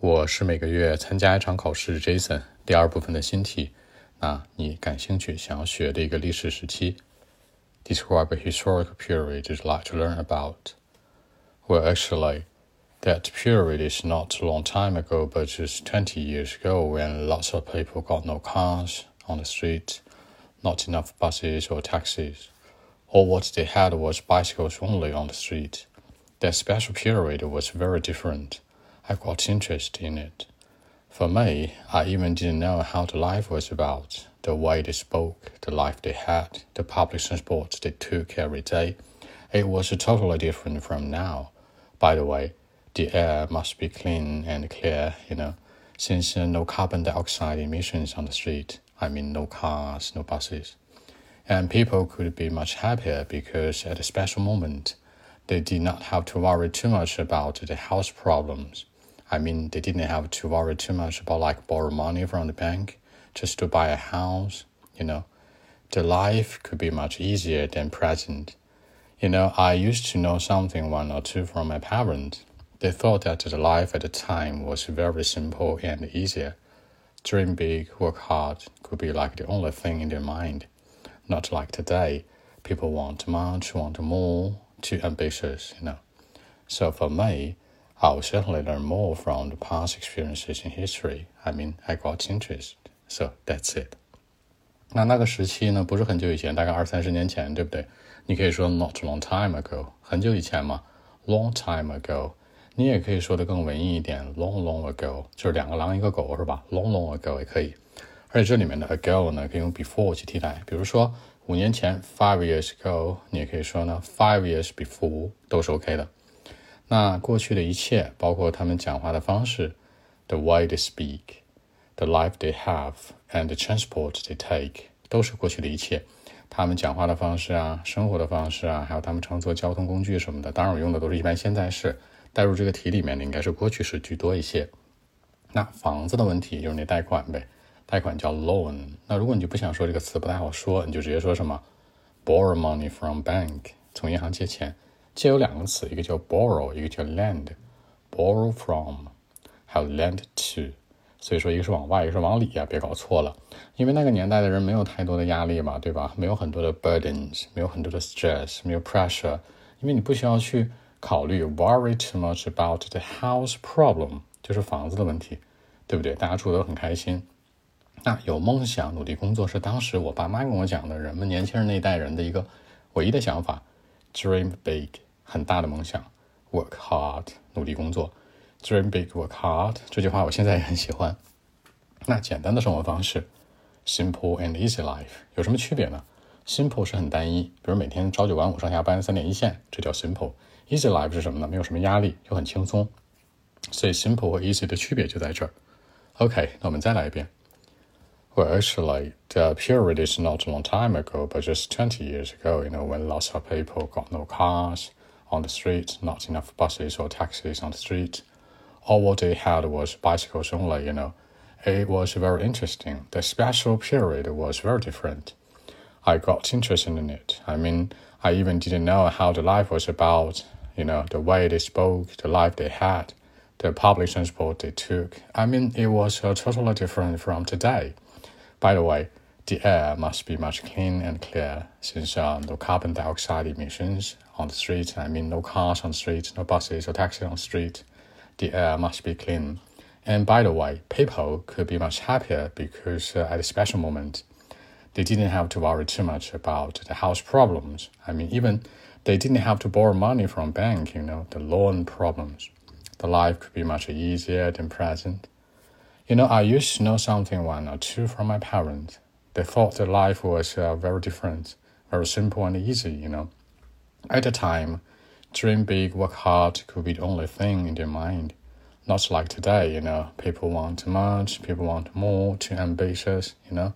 我是每个月参加一场考试，Jason。第二部分的新题，那你感兴趣想要学的一个历史时期？Describe a historical period you'd like to learn about. Well, actually, that period is not a long time ago, but just 20 years ago when lots of people got no cars on the street, not enough buses or taxis. All what they had was bicycles only on the street. That special period was very different. I got interested in it. For me, I even didn't know how the life was about, the way they spoke, the life they had, the public transport they took every day. It was totally different from now. By the way, the air must be clean and clear, you know, since uh, no carbon dioxide emissions on the street. I mean, no cars, no buses. And people could be much happier because at a special moment, they did not have to worry too much about the house problems I mean, they didn't have to worry too much about like borrow money from the bank just to buy a house, you know. The life could be much easier than present. You know, I used to know something one or two from my parents. They thought that the life at the time was very simple and easier. Dream big, work hard could be like the only thing in their mind. Not like today. People want much, want more, too ambitious, you know. So for me, I'll certainly learn more from the past experiences in history. I mean, I got interest, so that's it. 那那个时期呢，不是很久以前，大概二三十年前，对不对？你可以说 not long time ago，很久以前嘛，long time ago。你也可以说的更文艺一点，long long ago，就是两个狼一个狗，是吧？long long ago 也可以。而且这里面的 ago 呢，可以用 before 去替代。比如说五年前，five years ago，你也可以说呢 five years before，都是 OK 的。 那过去的一切，包括他们讲话的方式，the way they speak，the life they have，and the transport they take，都是过去的一切。他们讲话的方式啊，生活的方式啊，还有他们乘坐交通工具什么的，当然我用的都是一般现在式。带入这个题里面的应该是过去式居多一些。那房子的问题就是你贷款呗，贷款叫 loan。那如果你就不想说这个词不太好说，你就直接说什么 borrow money from bank，从银行借钱。借有两个词，一个叫 borrow，一个叫 lend。borrow from，还有 lend to。所以说，一个是往外，一个是往里啊，别搞错了。因为那个年代的人没有太多的压力嘛，对吧？没有很多的 burdens，没有很多的 stress，没有 pressure。因为你不需要去考虑 worry too much about the house problem，就是房子的问题，对不对？大家住的都很开心。那有梦想，努力工作，是当时我爸妈跟我讲的，人们年轻人那一代人的一个唯一的想法。Dream big，很大的梦想；work hard，努力工作。Dream big, work hard，这句话我现在也很喜欢。那简单的生活方式，simple and easy life，有什么区别呢？Simple 是很单一，比如每天朝九晚五上下班，三点一线，这叫 simple。Easy life 是什么呢？没有什么压力，又很轻松。所以 simple 和 easy 的区别就在这儿。OK，那我们再来一遍。Well, actually, the period is not a long time ago, but just 20 years ago, you know, when lots of people got no cars on the street, not enough buses or taxis on the street. All what they had was bicycles only, you know. It was very interesting. The special period was very different. I got interested in it. I mean, I even didn't know how the life was about, you know, the way they spoke, the life they had, the public transport they took. I mean, it was uh, totally different from today. By the way, the air must be much clean and clear since uh, no carbon dioxide emissions on the street. I mean, no cars on the street, no buses or taxis on the street. The air must be clean. And by the way, people could be much happier because uh, at a special moment, they didn't have to worry too much about the house problems. I mean, even they didn't have to borrow money from bank, you know, the loan problems. The life could be much easier than present. You know, I used to know something one or two from my parents. They thought that life was uh, very different, very simple and easy, you know. At the time, dream big, work hard could be the only thing in their mind. Not like today, you know, people want much, people want more, too ambitious, you know.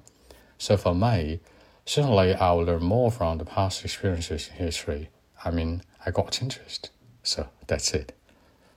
So for me, certainly I will learn more from the past experiences in history. I mean, I got interest. So that's it.